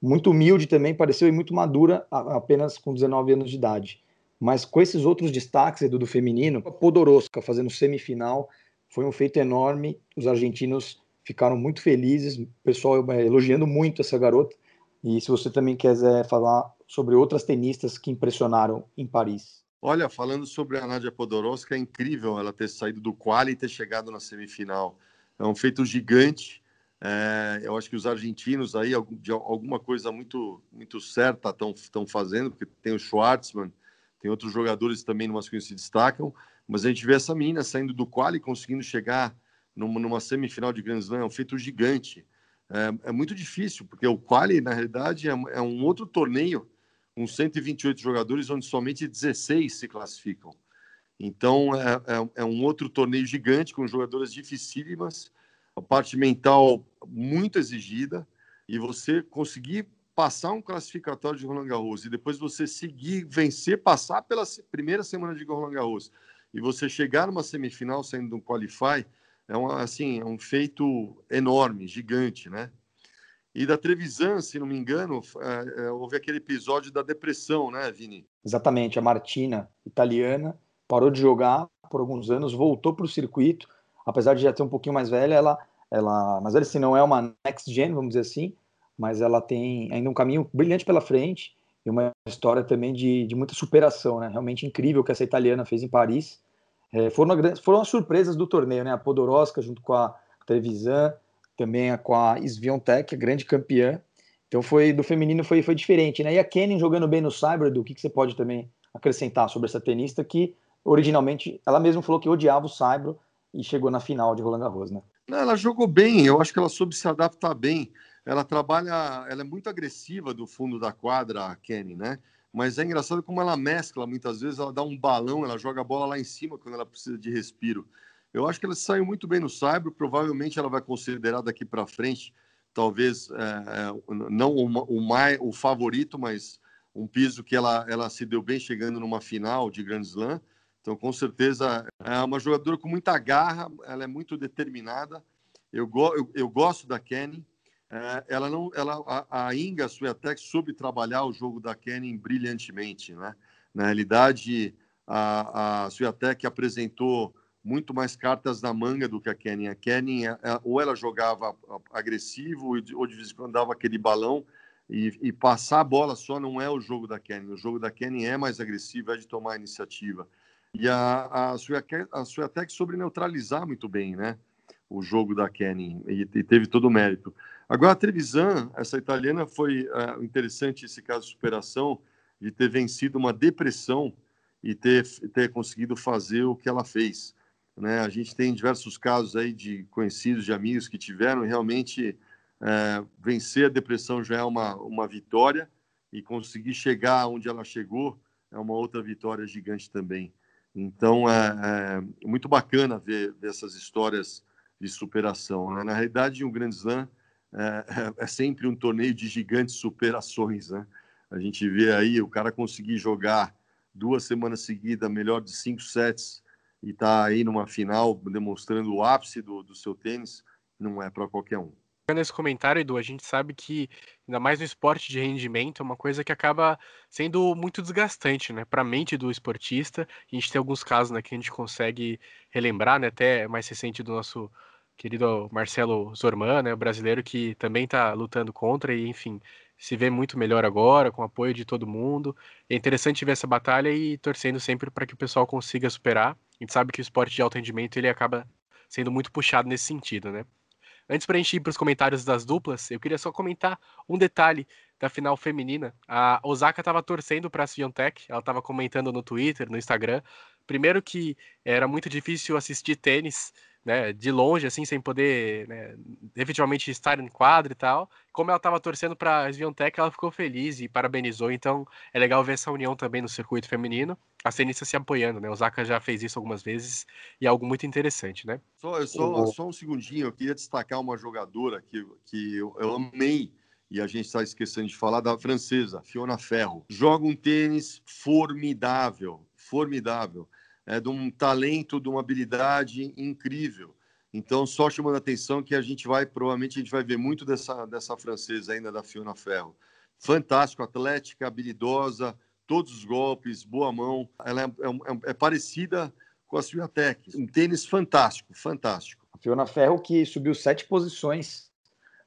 Muito humilde também, pareceu e muito madura, apenas com 19 anos de idade. Mas com esses outros destaques, Edu, do feminino, a Podoroska fazendo semifinal, foi um feito enorme. Os argentinos ficaram muito felizes, o pessoal é, elogiando muito essa garota. E se você também quiser falar sobre outras tenistas que impressionaram em Paris. Olha, falando sobre a Nadia Podoroska, é incrível ela ter saído do quali e ter chegado na semifinal. É um feito gigante. É, eu acho que os argentinos aí, de alguma coisa muito, muito certa, estão fazendo, porque tem o Schwartzman, tem outros jogadores também no masculino que se destacam, mas a gente vê essa menina saindo do quali, conseguindo chegar numa, numa semifinal de Grand Slam, é um feito gigante. É, é muito difícil, porque o quali, na realidade, é, é um outro torneio com 128 jogadores, onde somente 16 se classificam. Então, é, é, é, um outro torneio gigante, com jogadoras dificílimas, a parte mental muito exigida, e você conseguir passar um classificatório de Roland Garros e depois você seguir, vencer, passar pela primeira semana de Roland Garros e você chegar numa semifinal saindo de um qualify, é um, assim, é um feito enorme, gigante, né? E da Trevisan, se não me engano, é, é, houve aquele episódio da depressão, né, Vini? Exatamente. A Martina, italiana, parou de jogar por alguns anos, voltou para o circuito. Apesar de já ter um pouquinho mais velha, ela, ela, mas ela se não é uma next gen, vamos dizer assim, mas ela tem ainda um caminho brilhante pela frente e uma história também de, de muita superação, né? Realmente incrível que essa italiana fez em Paris. É, foram, foram as surpresas do torneio, né? A Podoroska junto com a Trevisan, também com a Sviontek, a grande campeã. Então foi do feminino foi, foi diferente, né? E a Kenin jogando bem no Cyber, do que, que você pode também acrescentar sobre essa tenista que originalmente ela mesma falou que odiava o Cyber e chegou na final de Roland Garros, né? Não, ela jogou bem, eu acho que ela soube se adaptar bem. Ela trabalha, ela é muito agressiva do fundo da quadra, a Kenny, né? Mas é engraçado como ela mescla muitas vezes, ela dá um balão, ela joga a bola lá em cima quando ela precisa de respiro. Eu acho que ela saiu muito bem no Saibro, provavelmente ela vai considerar daqui para frente, talvez é, não o, o, mais, o favorito, mas um piso que ela, ela se deu bem chegando numa final de Grand Slam. Então, com certeza, é uma jogadora com muita garra, ela é muito determinada. Eu, go, eu, eu gosto da Kenny. É, ela não, ela, a, a Inga Swiatek soube trabalhar o jogo da Kenny brilhantemente, né? Na realidade, a, a Swiatek apresentou muito mais cartas na manga do que a Kenny. A Kenny, é, é, ou ela jogava agressivo, ou de vez em quando dava aquele balão, e, e, passar a bola só não é o jogo da Kenny. O jogo da Kenny é mais agressivo, é de tomar a iniciativa. E a, a, Swiatek soube neutralizar muito bem, né? O jogo da Kenny, e, e teve todo o mérito. Agora, a Trevisan, essa italiana, foi é, interessante esse caso de superação, de ter vencido uma depressão e ter, ter conseguido fazer o que ela fez. Né? A gente tem diversos casos aí de conhecidos, de amigos que tiveram e realmente é, vencer a depressão já é uma, uma vitória e conseguir chegar onde ela chegou é uma outra vitória gigante também. Então é, é muito bacana ver, ver, essas histórias de superação. Né? Na realidade, um Grand Slam é, é, é, sempre um torneio de gigantes superações. Né? A gente vê aí o cara conseguir jogar duas semanas seguidas, melhor de cinco sets, e tá aí numa final demonstrando o ápice do, do seu tênis, não é para qualquer um. Nesse comentário, Edu, a gente sabe que, ainda mais no esporte de rendimento, é uma coisa que acaba sendo muito desgastante, né, para a mente do esportista. A gente tem alguns casos né, que a gente consegue relembrar, né, até mais recente do nosso querido Marcelo Zorman, né, o brasileiro que também está lutando contra, e enfim, se vê muito melhor agora, com apoio de todo mundo. É interessante ver essa batalha e torcendo sempre para que o pessoal consiga superar. A gente sabe que o esporte de alto rendimento ele acaba sendo muito puxado nesse sentido, né? Antes para a gente ir para os comentários das duplas, eu queria só comentar um detalhe da final feminina. A Osaka estava torcendo para a Swiatek, ela estava comentando no Twitter, no Instagram. Primeiro que era muito difícil assistir tênis né, de longe, assim, sem poder né, efetivamente estar em quadro e tal. Como ela estava torcendo para a Sviontech, ela ficou feliz e parabenizou. Então é legal ver essa união também no circuito feminino, as tenistas se apoiando, né? O Zaka já fez isso algumas vezes e é algo muito interessante, né? Só, só, só um segundinho, eu queria destacar uma jogadora que, que eu, eu amei e a gente está esquecendo de falar da francesa, Fiona Ferro. Joga um tênis formidável, formidável é, de um talento, de uma habilidade incrível. Então, só chamando a atenção que a gente vai, provavelmente, a gente vai ver muito dessa, dessa francesa ainda, da Fiona Ferro. Fantástico, atlética, habilidosa, todos os golpes, boa mão. Ela é, é, é parecida com a Swiatek. Um tênis fantástico, fantástico. A Fiona Ferro que subiu sete posições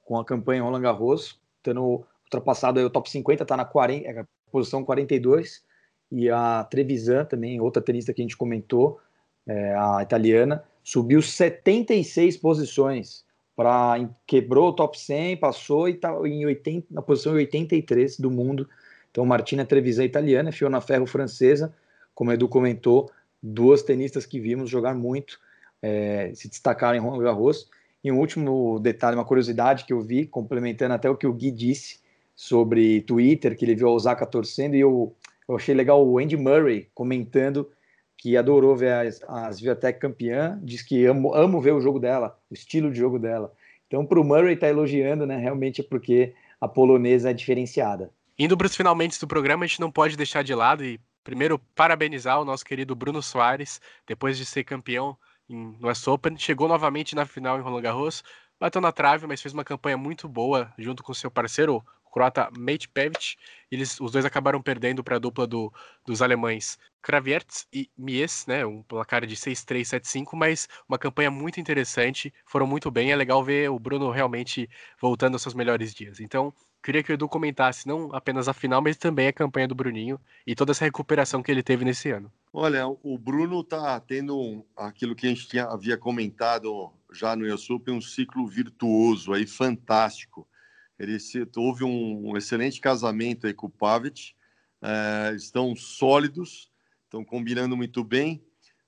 com a campanha Roland Garros, tendo ultrapassado o top 50, está na 40, é posição 42 e a Trevisan também, outra tenista que a gente comentou, é, a italiana, subiu 76 posições para quebrou o top 100, passou e está em 80, na posição 83 do mundo. Então, Martina Trevisan italiana, Fiona Ferro francesa, como o Edu comentou, duas tenistas que vimos jogar muito, é, se destacaram em Roland Garros. E um último detalhe, uma curiosidade que eu vi, complementando até o que o Gui disse sobre Twitter, que ele viu a Osaka torcendo, e eu eu achei legal o Andy Murray comentando que adorou ver as, as Viatec campeã, diz que amo, amo ver o jogo dela, o estilo de jogo dela. Então, para o Murray estar tá elogiando, né, realmente é porque a polonesa é diferenciada. Indo para os finalmente do programa, a gente não pode deixar de lado e primeiro parabenizar o nosso querido Bruno Soares, depois de ser campeão em, no US Open, chegou novamente na final em Roland Garros, bateu na trave, mas fez uma campanha muito boa junto com seu parceiro, croata Mate Pevic. Eles, os dois acabaram perdendo para a dupla do, dos alemães Kraviertz e Mies, né? Um placar de 6-3, 7-5, mas uma campanha muito interessante. Foram muito bem. É legal ver o Bruno realmente voltando aos seus melhores dias. Então, queria que o Edu comentasse não apenas a final, mas também a campanha do Bruninho e toda essa recuperação que ele teve nesse ano. Olha, o Bruno está tendo aquilo que a gente tinha, havia comentado já no IASUP, um ciclo virtuoso aí, fantástico. Ele se, houve um, um, excelente casamento aí com o Pavic, é, estão sólidos, estão combinando muito bem.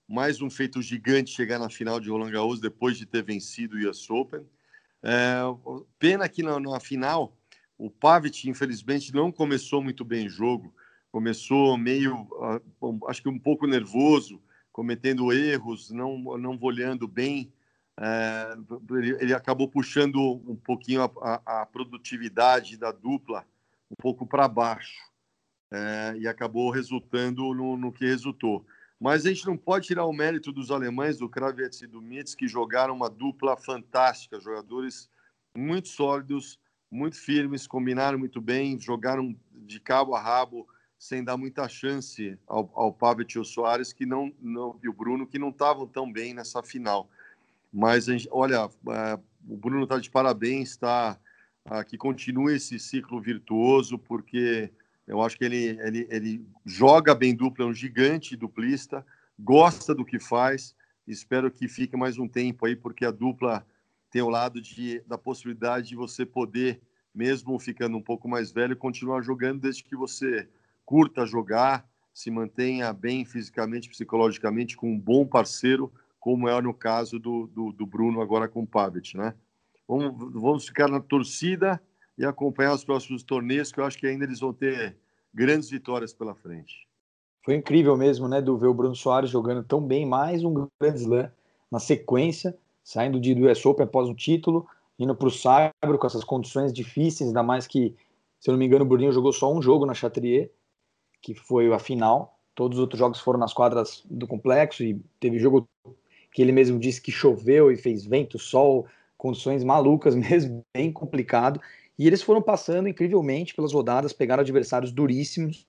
Mais um feito gigante chegar na final de Roland Garros depois de ter vencido o US Open. É, pena que na, na final o Pavic, infelizmente, não começou muito bem o jogo. Começou meio, acho que um pouco nervoso, cometendo erros, não, não olhando bem é, ele, acabou puxando um pouquinho a, a, a produtividade da dupla um pouco para baixo é, e acabou resultando no, no, que resultou. Mas a gente não pode tirar o mérito dos alemães, do Kravets e do Mitz, que jogaram uma dupla fantástica, jogadores muito sólidos, muito firmes, combinaram muito bem, jogaram de cabo a rabo, sem dar muita chance ao, ao Pavel e ao Soares, que não, não, e o Bruno, que não estavam tão bem nessa final. Mas, olha, é, o Bruno está de parabéns, tá? Que continue esse ciclo virtuoso, porque eu acho que ele, ele, ele joga bem dupla, é um gigante duplista, gosta do que faz. Espero que fique mais um tempo aí, porque a dupla tem o lado de, da possibilidade de você poder, mesmo ficando um pouco mais velho, continuar jogando desde que você curta jogar, se mantenha bem fisicamente, psicologicamente, com um bom parceiro como é no caso do, do, do Bruno agora com o Pavic, né? Vamos, vamos ficar na torcida e acompanhar os próximos torneios, que eu acho que ainda eles vão ter grandes vitórias pela frente. Foi incrível mesmo, né, do ver o Bruno Soares jogando tão bem, mais um grande slam na sequência, saindo de do US Open após o título, indo para o Saibro com essas condições difíceis, ainda mais que, se eu não me engano, o Bruninho jogou só um jogo na Chatrier, que foi a final. Todos os outros jogos foram nas quadras do complexo e teve jogo que ele mesmo disse que choveu e fez vento, sol, condições malucas <laughs> mesmo, bem complicado. E eles foram passando incrivelmente pelas rodadas, pegaram adversários duríssimos.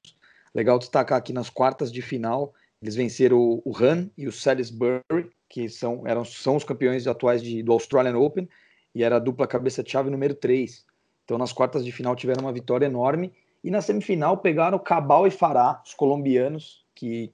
Legal destacar aqui nas quartas de final, eles venceram o Han e o Salisbury, que são, eram, são os campeões atuais de, do Australian Open, e era a dupla cabeça-chave número 3. Então, nas quartas de final tiveram uma vitória enorme. E na semifinal pegaram Cabal e Fará, os colombianos, que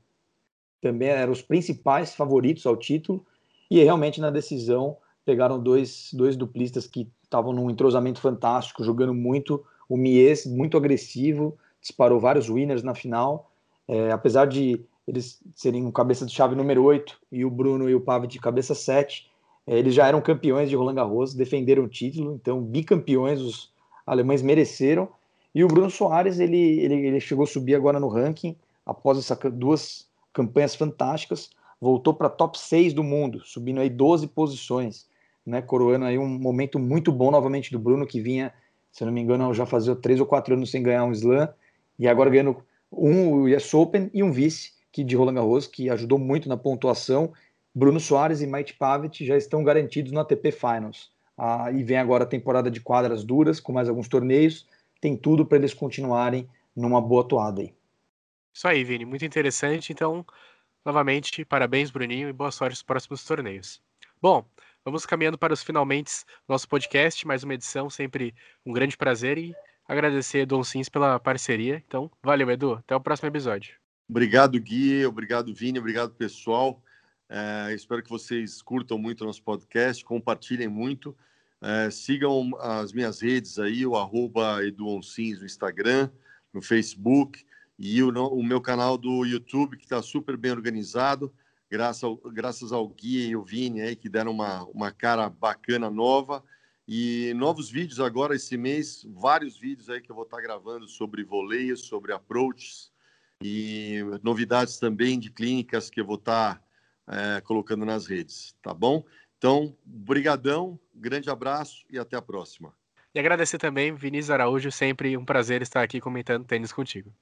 também eram os principais favoritos ao título. E realmente na decisão pegaram dois, dois duplistas que estavam num entrosamento fantástico, jogando muito. O Mies, muito agressivo, disparou vários winners na final. É, apesar de eles serem o cabeça de chave número 8 e o Bruno e o Pavel de cabeça 7, é, eles já eram campeões de Roland Garros, defenderam o título, então bicampeões, os alemães mereceram. E o Bruno Soares, ele, ele, ele chegou a subir agora no ranking, após essas duas campanhas fantásticas, voltou para top 6 do mundo, subindo aí 12 posições, né, coroando aí um momento muito bom novamente do Bruno, que vinha, se eu não me engano, já fazia 3 ou 4 anos sem ganhar um slam, e agora ganhando um US Open e um vice que de Roland Garros, que ajudou muito na pontuação. Bruno Soares e Mike Pavic já estão garantidos no ATP Finals. Ah, e vem agora a temporada de quadras duras, com mais alguns torneios. Tem tudo para eles continuarem numa boa toada aí. Isso aí, Vini, muito interessante. Então, novamente, parabéns, Bruninho, e boa sorte nos próximos torneios. Bom, vamos caminhando para os finalmente nosso podcast, mais uma edição, sempre um grande prazer e agradecer Dom Sims pela parceria. Então, valeu, Edu. Até o próximo episódio. Obrigado, Gui. Obrigado, Vini. Obrigado, pessoal. É, espero que vocês curtam muito nosso podcast, compartilhem muito. É, sigam as minhas redes aí, o arroba no Instagram, no Facebook e o, o meu canal do YouTube, que está super bem organizado, graças ao, graças ao Gui e o Vini aí, que deram uma, uma cara bacana nova. E novos vídeos agora esse mês, vários vídeos aí que eu vou estar tá gravando sobre voleios, sobre approaches e novidades também de clínicas que eu vou estar tá, é, colocando nas redes, tá bom? Então, brigadão, grande abraço e até a próxima. E agradecer também, Vinícius Araújo, sempre um prazer estar aqui comentando tênis contigo.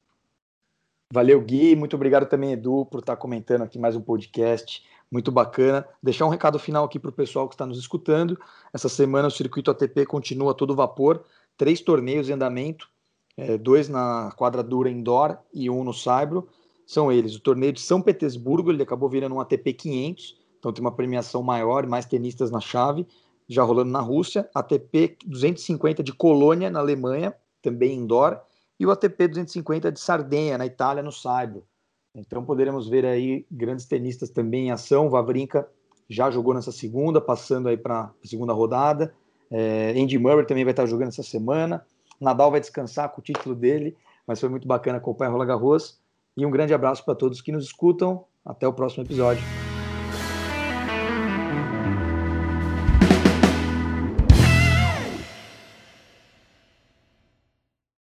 Valeu, Gui. Muito obrigado também, Edu, por estar comentando aqui mais um podcast. Muito bacana. Deixar um recado final aqui para o pessoal que está nos escutando. Essa semana o circuito ATP continua todo vapor. Três torneios em andamento, é, dois na quadradura indoor e um no Saibro. São eles o torneio de São Petersburgo, ele acabou virando um ATP 500, então tem uma premiação maior, mais tenistas na chave, já rolando na Rússia. ATP 250 de Colônia, na Alemanha, também indoor e o ATP 250 de Sardenha, na Itália, no Saibro. Então poderemos ver aí grandes tenistas também em ação. Vavrinka já jogou nessa segunda, passando aí para a segunda rodada. É, Andy Murray também vai estar jogando essa semana. Nadal vai descansar com o título dele, mas foi muito bacana acompanhar Roland Garros. E um grande abraço para todos que nos escutam. Até o próximo episódio.